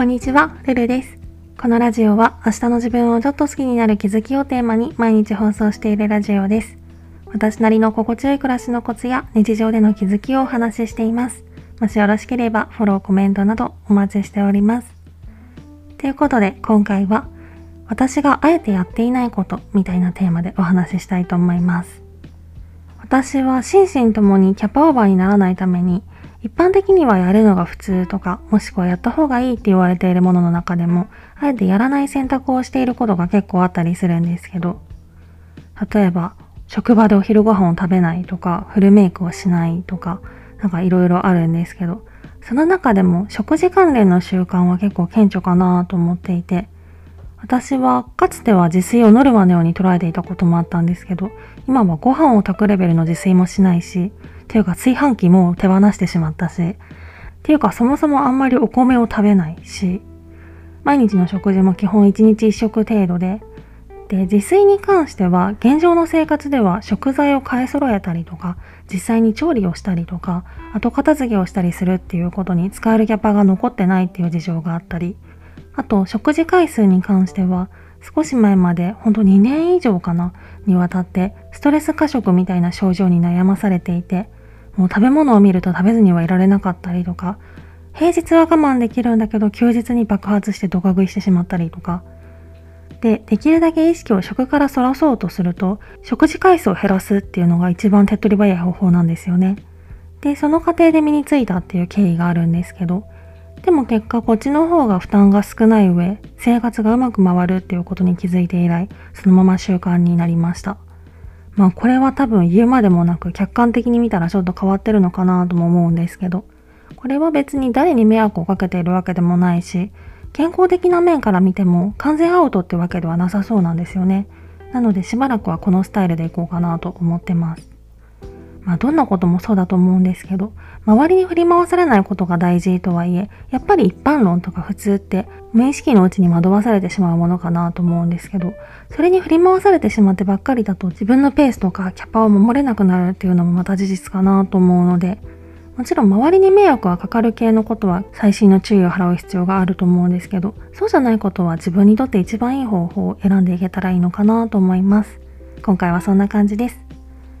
こんにちは、ルルです。このラジオは明日の自分をちょっと好きになる気づきをテーマに毎日放送しているラジオです。私なりの心地よい暮らしのコツや日常での気づきをお話ししています。もしよろしければフォロー、コメントなどお待ちしております。ということで今回は私があえてやっていないことみたいなテーマでお話ししたいと思います。私は心身ともにキャパオーバーにならないために一般的にはやるのが普通とか、もしくはやった方がいいって言われているものの中でも、あえてやらない選択をしていることが結構あったりするんですけど、例えば、職場でお昼ご飯を食べないとか、フルメイクをしないとか、なんかいろいろあるんですけど、その中でも食事関連の習慣は結構顕著かなと思っていて、私はかつては自炊をノルマのように捉えていたこともあったんですけど、今はご飯を炊くレベルの自炊もしないし、っていうか炊飯器も手放してしまったし、っていうかそもそもあんまりお米を食べないし、毎日の食事も基本1日1食程度で、で、自炊に関しては現状の生活では食材を買い揃えたりとか、実際に調理をしたりとか、後片付けをしたりするっていうことに使えるキャパが残ってないっていう事情があったり、あと食事回数に関しては少し前までほんと2年以上かなにわたってストレス過食みたいな症状に悩まされていてもう食べ物を見ると食べずにはいられなかったりとか平日は我慢できるんだけど休日に爆発してドカ食いしてしまったりとか。でできるだけ意識を食からそらそうとすると食事回数を減らすっていうのが一番手っ取り早い方法なんですよね。でその過程で身についたっていう経緯があるんですけどでも結果こっちの方が負担が少ない上、生活がうまく回るっていうことに気づいて以来、そのまま習慣になりました。まあこれは多分言うまでもなく客観的に見たらちょっと変わってるのかなとも思うんですけど、これは別に誰に迷惑をかけているわけでもないし、健康的な面から見ても完全アウトってわけではなさそうなんですよね。なのでしばらくはこのスタイルでいこうかなと思ってます。まあどんなこともそうだと思うんですけど、周りに振り回されないことが大事とはいえ、やっぱり一般論とか普通って無意識のうちに惑わされてしまうものかなと思うんですけど、それに振り回されてしまってばっかりだと自分のペースとかキャパを守れなくなるっていうのもまた事実かなと思うので、もちろん周りに迷惑がかかる系のことは細心の注意を払う必要があると思うんですけど、そうじゃないことは自分にとって一番いい方法を選んでいけたらいいのかなと思います。今回はそんな感じです。